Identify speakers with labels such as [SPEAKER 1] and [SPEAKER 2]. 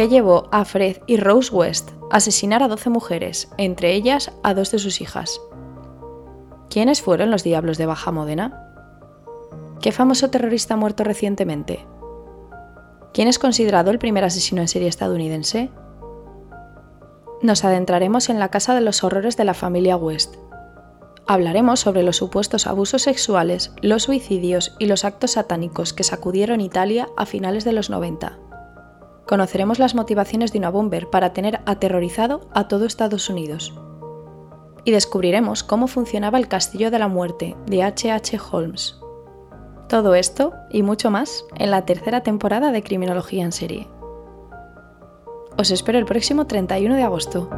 [SPEAKER 1] que llevó a Fred y Rose West a asesinar a 12 mujeres, entre ellas a dos de sus hijas. ¿Quiénes fueron los diablos de Baja Modena? ¿Qué famoso terrorista ha muerto recientemente? ¿Quién es considerado el primer asesino en serie estadounidense? Nos adentraremos en la casa de los horrores de la familia West. Hablaremos sobre los supuestos abusos sexuales, los suicidios y los actos satánicos que sacudieron Italia a finales de los 90. Conoceremos las motivaciones de una bomber para tener aterrorizado a todo Estados Unidos. Y descubriremos cómo funcionaba el Castillo de la Muerte de H.H. H. Holmes. Todo esto y mucho más en la tercera temporada de Criminología en Serie. Os espero el próximo 31 de agosto.